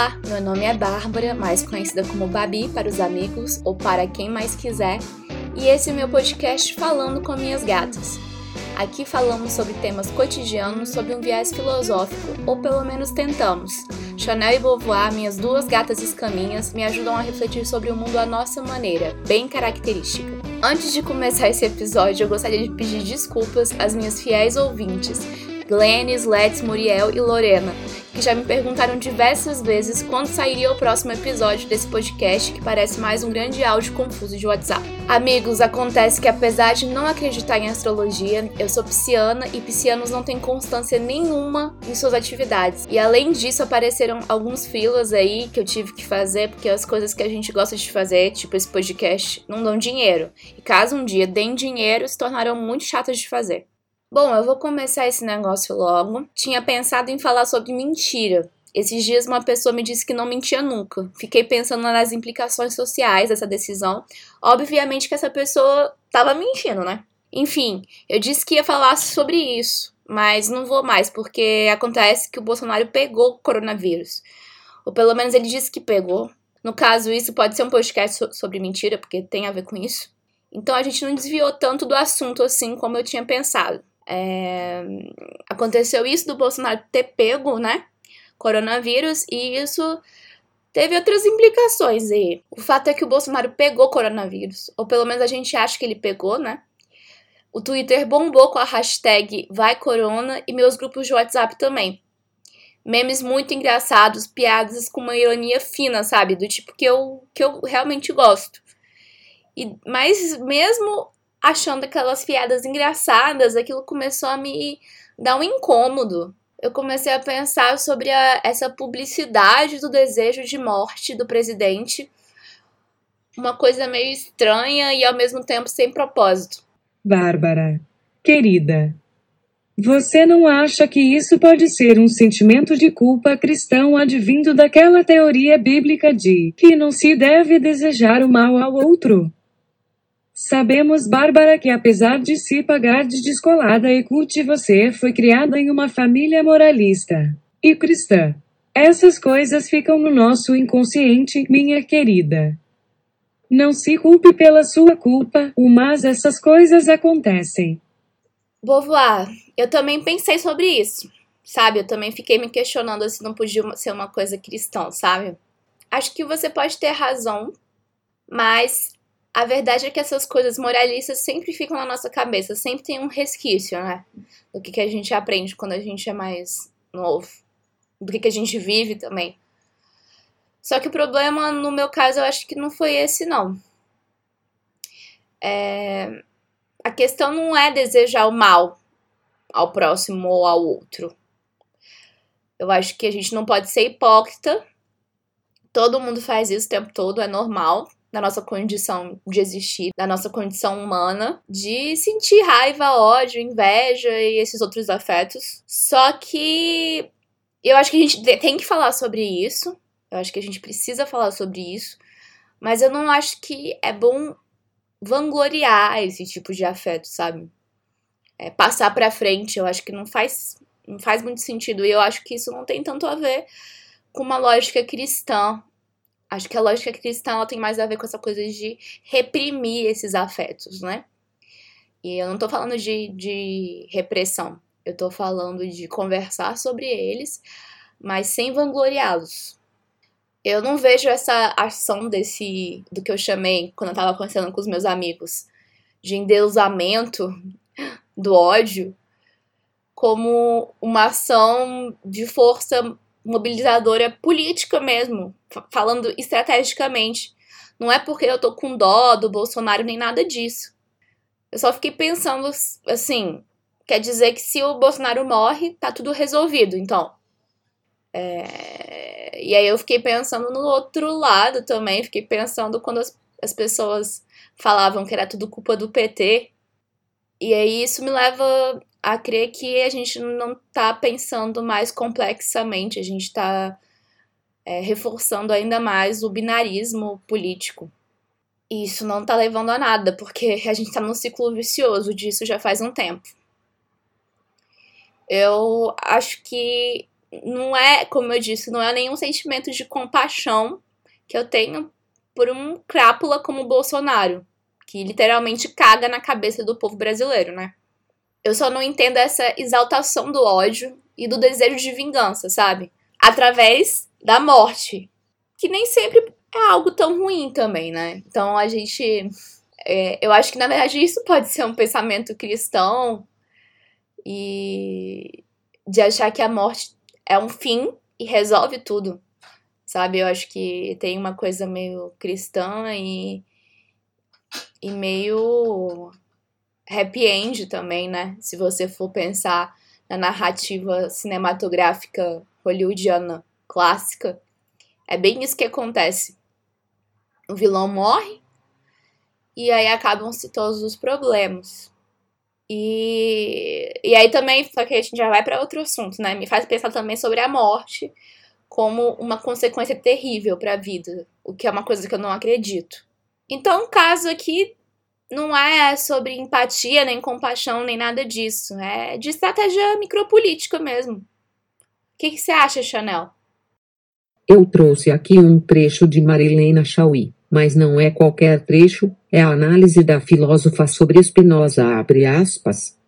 Olá, meu nome é Bárbara, mais conhecida como Babi para os amigos ou para quem mais quiser, e esse é o meu podcast Falando com Minhas Gatas. Aqui falamos sobre temas cotidianos sob um viés filosófico, ou pelo menos tentamos. Chanel e Beauvoir, minhas duas gatas escaminhas, me ajudam a refletir sobre o mundo à nossa maneira, bem característica. Antes de começar esse episódio, eu gostaria de pedir desculpas às minhas fiéis ouvintes, Glennis, Let's, Muriel e Lorena, que já me perguntaram diversas vezes quando sairia o próximo episódio desse podcast, que parece mais um grande áudio confuso de WhatsApp. Amigos, acontece que apesar de não acreditar em astrologia, eu sou pisciana e piscianos não têm constância nenhuma em suas atividades. E além disso, apareceram alguns filas aí que eu tive que fazer, porque as coisas que a gente gosta de fazer, tipo esse podcast, não dão dinheiro. E caso um dia deem dinheiro, se tornarão muito chatas de fazer. Bom, eu vou começar esse negócio logo. Tinha pensado em falar sobre mentira. Esses dias uma pessoa me disse que não mentia nunca. Fiquei pensando nas implicações sociais dessa decisão. Obviamente que essa pessoa estava mentindo, né? Enfim, eu disse que ia falar sobre isso, mas não vou mais, porque acontece que o Bolsonaro pegou o coronavírus. Ou pelo menos ele disse que pegou. No caso, isso pode ser um podcast sobre mentira, porque tem a ver com isso. Então a gente não desviou tanto do assunto assim como eu tinha pensado. É, aconteceu isso do Bolsonaro ter pego, né? Coronavírus, e isso teve outras implicações aí. O fato é que o Bolsonaro pegou coronavírus, ou pelo menos a gente acha que ele pegou, né? O Twitter bombou com a hashtag Vai Corona e meus grupos de WhatsApp também. Memes muito engraçados, piadas com uma ironia fina, sabe? Do tipo que eu, que eu realmente gosto. E, mas mesmo achando aquelas piadas engraçadas, aquilo começou a me dar um incômodo. Eu comecei a pensar sobre a, essa publicidade do desejo de morte do presidente. Uma coisa meio estranha e ao mesmo tempo sem propósito. Bárbara, querida, você não acha que isso pode ser um sentimento de culpa cristão advindo daquela teoria bíblica de que não se deve desejar o mal ao outro? Sabemos, Bárbara, que apesar de se pagar de descolada e cult, você foi criada em uma família moralista e cristã. Essas coisas ficam no nosso inconsciente, minha querida. Não se culpe pela sua culpa, mas essas coisas acontecem. Beauvoir, eu também pensei sobre isso, sabe? Eu também fiquei me questionando se não podia ser uma coisa cristã, sabe? Acho que você pode ter razão, mas a verdade é que essas coisas moralistas sempre ficam na nossa cabeça, sempre tem um resquício, né? Do que, que a gente aprende quando a gente é mais novo, do que, que a gente vive também. Só que o problema, no meu caso, eu acho que não foi esse, não. É... A questão não é desejar o mal ao próximo ou ao outro. Eu acho que a gente não pode ser hipócrita. Todo mundo faz isso o tempo todo, é normal da nossa condição de existir, da nossa condição humana, de sentir raiva, ódio, inveja e esses outros afetos. Só que eu acho que a gente tem que falar sobre isso. Eu acho que a gente precisa falar sobre isso. Mas eu não acho que é bom vangloriar esse tipo de afeto, sabe? É, passar pra frente, eu acho que não faz, não faz muito sentido. E eu acho que isso não tem tanto a ver com uma lógica cristã Acho que a lógica cristã ela tem mais a ver com essa coisa de reprimir esses afetos, né? E eu não tô falando de, de repressão, eu tô falando de conversar sobre eles, mas sem vangloriá-los. Eu não vejo essa ação desse, do que eu chamei, quando eu tava conversando com os meus amigos, de endeusamento do ódio, como uma ação de força mobilizadora política mesmo, falando estrategicamente. Não é porque eu tô com dó do Bolsonaro nem nada disso. Eu só fiquei pensando assim, quer dizer que se o Bolsonaro morre, tá tudo resolvido, então. É... E aí eu fiquei pensando no outro lado também, fiquei pensando quando as, as pessoas falavam que era tudo culpa do PT. E aí isso me leva a crer que a gente não está pensando mais complexamente, a gente está é, reforçando ainda mais o binarismo político. E isso não está levando a nada, porque a gente está num ciclo vicioso disso já faz um tempo. Eu acho que não é, como eu disse, não é nenhum sentimento de compaixão que eu tenho por um crápula como o Bolsonaro, que literalmente caga na cabeça do povo brasileiro, né? Eu só não entendo essa exaltação do ódio e do desejo de vingança, sabe? Através da morte, que nem sempre é algo tão ruim também, né? Então a gente. É, eu acho que na verdade isso pode ser um pensamento cristão e de achar que a morte é um fim e resolve tudo, sabe? Eu acho que tem uma coisa meio cristã e, e meio happy end também, né? Se você for pensar na narrativa cinematográfica hollywoodiana clássica, é bem isso que acontece. O vilão morre e aí acabam-se todos os problemas. E, e aí também, só que a gente já vai para outro assunto, né? Me faz pensar também sobre a morte como uma consequência terrível para a vida, o que é uma coisa que eu não acredito. Então, o caso aqui não é sobre empatia, nem compaixão, nem nada disso. É de estratégia micropolítica mesmo. O que, que você acha, Chanel? Eu trouxe aqui um trecho de Marilena Chauí, mas não é qualquer trecho, é a análise da filósofa sobre Spinoza, abre aspas.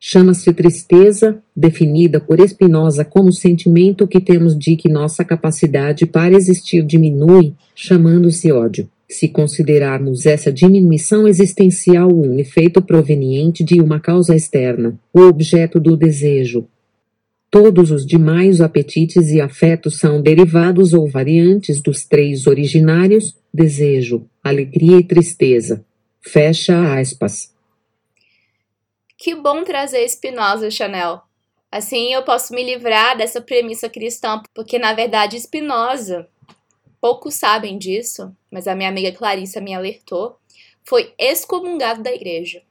Chama-se tristeza, definida por Spinoza como sentimento que temos de que nossa capacidade para existir diminui, chamando-se ódio. Se considerarmos essa diminuição existencial um efeito proveniente de uma causa externa, o objeto do desejo, Todos os demais apetites e afetos são derivados ou variantes dos três originários: desejo, alegria e tristeza. Fecha aspas. Que bom trazer Spinoza, Chanel. Assim eu posso me livrar dessa premissa cristã, porque na verdade Spinoza, poucos sabem disso, mas a minha amiga Clarissa me alertou, foi excomungado da igreja.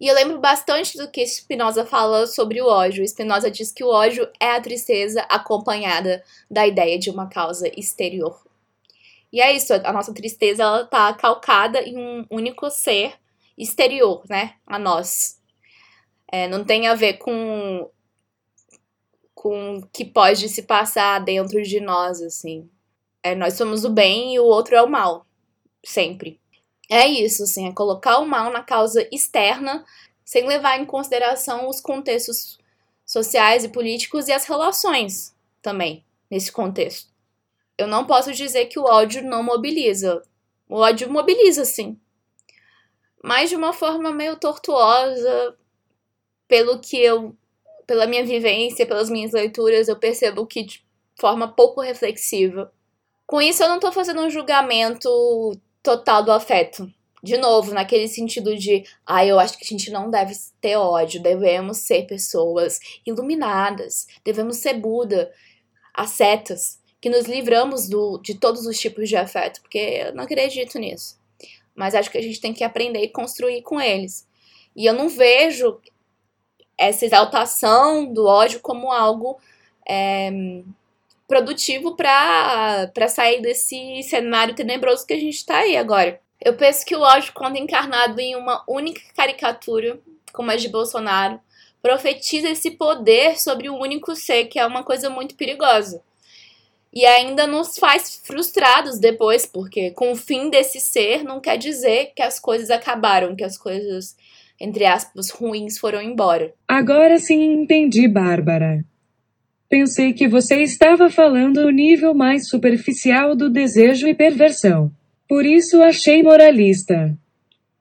E eu lembro bastante do que Spinoza fala sobre o ódio. Spinoza diz que o ódio é a tristeza acompanhada da ideia de uma causa exterior. E é isso, a nossa tristeza ela tá calcada em um único ser exterior, né, a nós. É, não tem a ver com com o que pode se passar dentro de nós, assim. É, nós somos o bem e o outro é o mal, sempre. É isso, assim, é colocar o mal na causa externa, sem levar em consideração os contextos sociais e políticos e as relações também nesse contexto. Eu não posso dizer que o ódio não mobiliza. O ódio mobiliza, sim. Mas de uma forma meio tortuosa, pelo que eu. pela minha vivência, pelas minhas leituras, eu percebo que de forma pouco reflexiva. Com isso, eu não tô fazendo um julgamento total do afeto. De novo, naquele sentido de, ah, eu acho que a gente não deve ter ódio, devemos ser pessoas iluminadas, devemos ser Buda, ascetas, que nos livramos do, de todos os tipos de afeto, porque eu não acredito nisso. Mas acho que a gente tem que aprender e construir com eles. E eu não vejo essa exaltação do ódio como algo é, produtivo para sair desse cenário tenebroso que a gente está aí agora. Eu penso que o ódio, quando encarnado em uma única caricatura, como a de Bolsonaro, profetiza esse poder sobre o único ser, que é uma coisa muito perigosa. E ainda nos faz frustrados depois, porque com o fim desse ser não quer dizer que as coisas acabaram, que as coisas, entre aspas, ruins foram embora. Agora sim entendi, Bárbara. Pensei que você estava falando o nível mais superficial do desejo e perversão. Por isso achei moralista.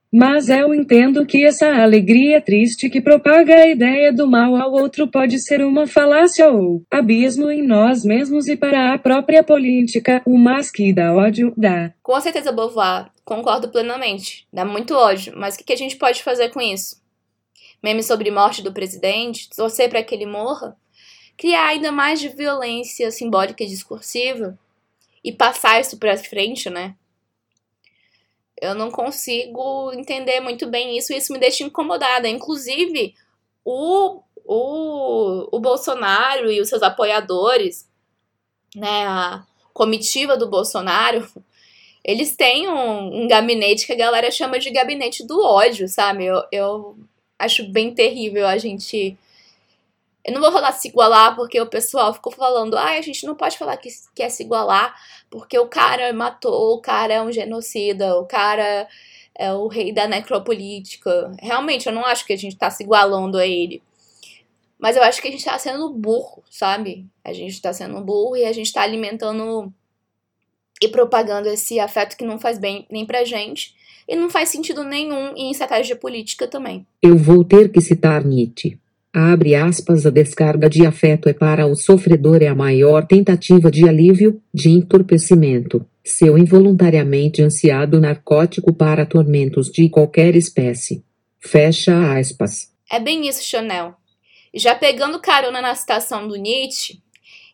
Mas eu entendo que essa alegria triste que propaga a ideia do mal ao outro pode ser uma falácia ou abismo em nós mesmos e para a própria política, o mas que dá ódio dá. Com certeza, Beauvoir, concordo plenamente. Dá muito ódio, mas o que a gente pode fazer com isso? Meme sobre morte do presidente? Torcer para que ele morra? Criar ainda mais de violência simbólica e discursiva e passar isso para frente, né? Eu não consigo entender muito bem isso e isso me deixa incomodada. Inclusive, o, o, o Bolsonaro e os seus apoiadores, né, a comitiva do Bolsonaro, eles têm um, um gabinete que a galera chama de gabinete do ódio, sabe? Eu, eu acho bem terrível a gente Eu não vou falar se igualar porque o pessoal ficou falando, ah, a gente não pode falar que quer se igualar porque o cara matou, o cara é um genocida, o cara é o rei da necropolítica. Realmente, eu não acho que a gente tá se igualando a ele. Mas eu acho que a gente tá sendo burro, sabe? A gente tá sendo burro e a gente tá alimentando e propagando esse afeto que não faz bem nem pra gente e não faz sentido nenhum em estratégia política também. Eu vou ter que citar Nietzsche. Abre aspas, a descarga de afeto é para o sofredor é a maior tentativa de alívio, de entorpecimento, seu involuntariamente ansiado narcótico para tormentos de qualquer espécie. Fecha aspas. É bem isso, Chanel. Já pegando carona na citação do Nietzsche,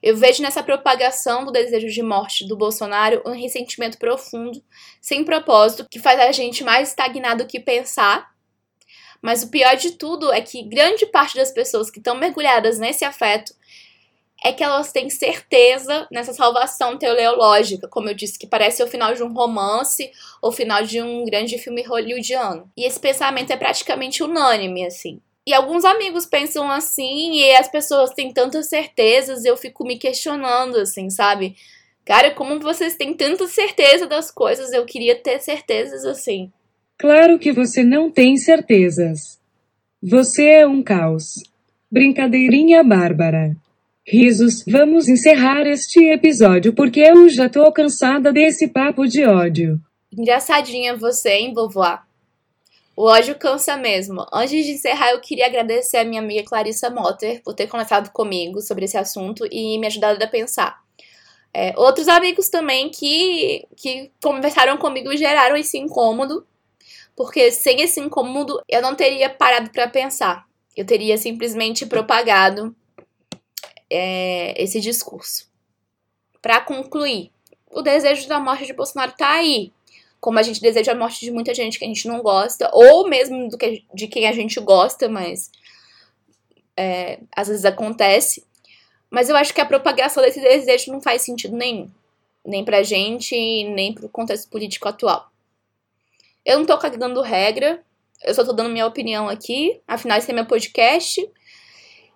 eu vejo nessa propagação do desejo de morte do Bolsonaro um ressentimento profundo, sem propósito, que faz a gente mais estagnado que pensar mas o pior de tudo é que grande parte das pessoas que estão mergulhadas nesse afeto é que elas têm certeza nessa salvação teleológica, como eu disse, que parece o final de um romance ou o final de um grande filme hollywoodiano. E esse pensamento é praticamente unânime, assim. E alguns amigos pensam assim, e as pessoas têm tantas certezas, eu fico me questionando, assim, sabe? Cara, como vocês têm tanta certeza das coisas, eu queria ter certezas assim. Claro que você não tem certezas. Você é um caos. Brincadeirinha bárbara. Risos, vamos encerrar este episódio porque eu já tô cansada desse papo de ódio. Engraçadinha você, hein, vovó? O ódio cansa mesmo. Antes de encerrar, eu queria agradecer a minha amiga Clarissa Motter por ter conversado comigo sobre esse assunto e me ajudado a pensar. É, outros amigos também que, que conversaram comigo e geraram esse incômodo porque sem esse incômodo eu não teria parado para pensar. Eu teria simplesmente propagado é, esse discurso. Para concluir, o desejo da morte de Bolsonaro tá aí. Como a gente deseja a morte de muita gente que a gente não gosta, ou mesmo do que, de quem a gente gosta, mas é, às vezes acontece. Mas eu acho que a propagação desse desejo não faz sentido nenhum. Nem pra gente, nem pro contexto político atual. Eu não tô cagando regra, eu só tô dando minha opinião aqui, afinal esse é meu podcast.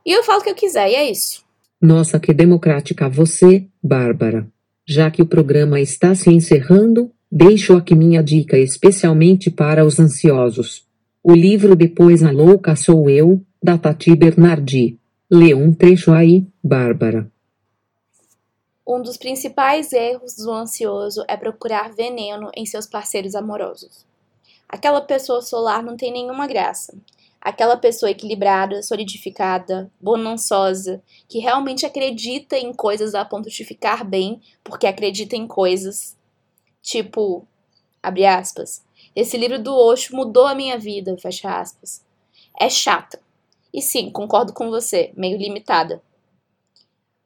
E eu falo o que eu quiser, e é isso. Nossa, que democrática você, Bárbara. Já que o programa está se encerrando, deixo aqui minha dica especialmente para os ansiosos. O livro Depois a Louca Sou Eu, da Tati Bernardi. Lê um trecho aí, Bárbara. Um dos principais erros do ansioso é procurar veneno em seus parceiros amorosos. Aquela pessoa solar não tem nenhuma graça. Aquela pessoa equilibrada, solidificada, bonançosa, que realmente acredita em coisas a ponto de ficar bem porque acredita em coisas. Tipo, abre aspas, esse livro do Osho mudou a minha vida, fecha aspas. É chata. E sim, concordo com você, meio limitada.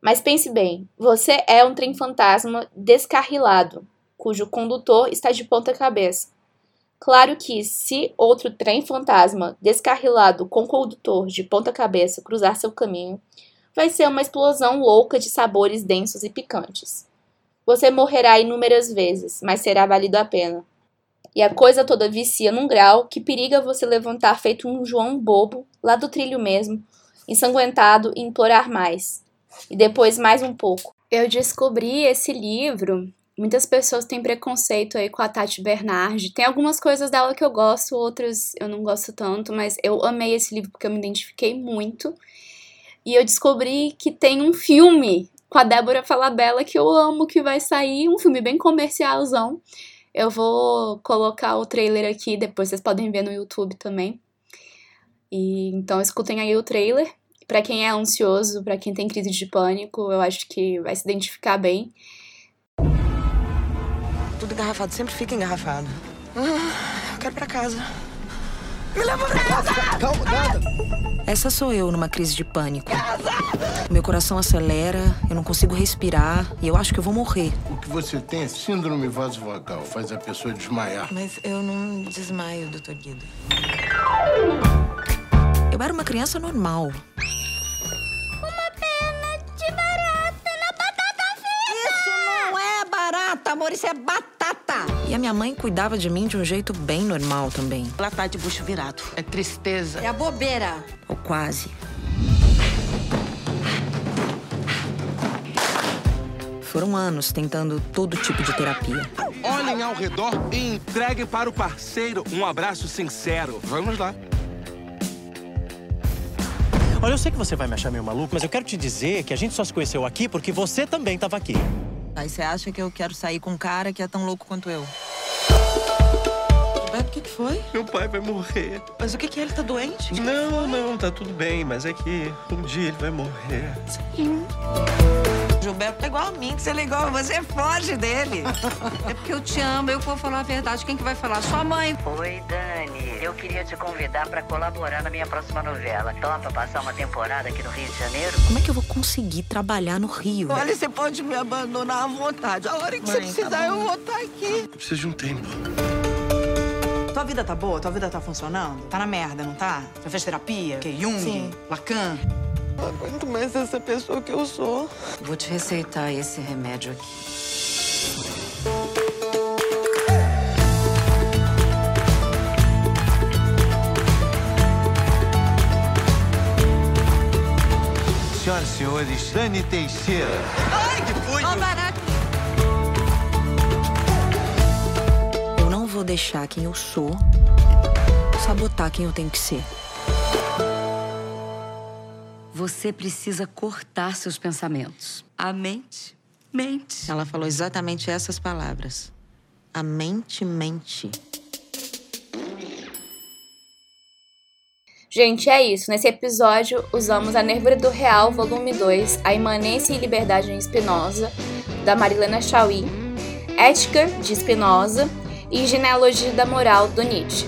Mas pense bem, você é um trem fantasma descarrilado, cujo condutor está de ponta cabeça Claro que, se outro trem fantasma descarrilado com condutor de ponta-cabeça cruzar seu caminho, vai ser uma explosão louca de sabores densos e picantes. Você morrerá inúmeras vezes, mas será valido a pena. E a coisa toda vicia num grau que periga você levantar feito um João bobo, lá do trilho mesmo, ensanguentado e implorar mais. E depois mais um pouco. Eu descobri esse livro Muitas pessoas têm preconceito aí com a Tati Bernardi. Tem algumas coisas dela que eu gosto, outras eu não gosto tanto, mas eu amei esse livro porque eu me identifiquei muito. E eu descobri que tem um filme com a Débora Falabella que eu amo, que vai sair, um filme bem comercialzão. Eu vou colocar o trailer aqui, depois vocês podem ver no YouTube também. E então escutem aí o trailer. Para quem é ansioso, para quem tem crise de pânico, eu acho que vai se identificar bem tudo engarrafado, sempre fica engarrafado. Ah, eu quero ir pra casa. Me leva pra casa! Calma, nada! Essa sou eu numa crise de pânico. Meu coração acelera, eu não consigo respirar e eu acho que eu vou morrer. O que você tem é síndrome vasovagal, faz a pessoa desmaiar. Mas eu não desmaio, doutor Guido. Eu era uma criança normal. Uma pena de barata na batata frita! Isso não é barata, amor, isso é batata! E a minha mãe cuidava de mim de um jeito bem normal também. Ela tá de bucho virado. É tristeza. É a bobeira. Ou quase. Foram anos tentando todo tipo de terapia. Olhem ao redor e entreguem para o parceiro um abraço sincero. Vamos lá. Olha, eu sei que você vai me achar meio maluco, mas eu quero te dizer que a gente só se conheceu aqui porque você também estava aqui. Aí você acha que eu quero sair com um cara que é tão louco quanto eu? Gilberto, o que, que foi? Meu pai vai morrer. Mas o que, que é? Ele tá doente? Não, não, tá tudo bem, mas é que um dia ele vai morrer. Gilberto é igual a mim, que você é igual, você foge dele. É porque eu te amo, eu vou falar a verdade. Quem que vai falar? Sua mãe. Oi, Dani. Eu queria te convidar para colaborar na minha próxima novela. Topa passar uma temporada aqui no Rio de Janeiro? Como é que eu vou conseguir trabalhar no Rio? Olha, você pode me abandonar à vontade. A hora que você Mãe, precisar, tá eu vou estar aqui. Eu preciso de um tempo. Tua vida tá boa? Tua vida tá funcionando? Tá na merda, não tá? Já fez terapia? Que Jung? Sim. Lacan? Não aguento mais essa pessoa que eu sou. Vou te receitar esse remédio aqui. Senhoras e senhores, Dani Teixeira. Ó, barato. Eu não vou deixar quem eu sou sabotar quem eu tenho que ser. Você precisa cortar seus pensamentos. A mente mente. Ela falou exatamente essas palavras. A mente mente. Gente, é isso. Nesse episódio, usamos A Nervura do Real, volume 2, A Imanência e Liberdade em Spinoza, da Marilena Chauí, Ética, de Spinoza e Genealogia da Moral, do Nietzsche.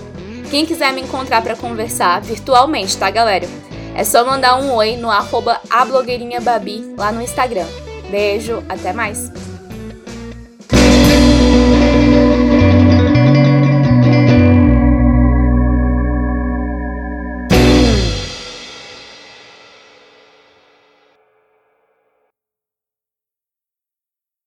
Quem quiser me encontrar para conversar, virtualmente, tá, galera? É só mandar um oi no arroba a blogueirinha Babi lá no Instagram. Beijo, até mais!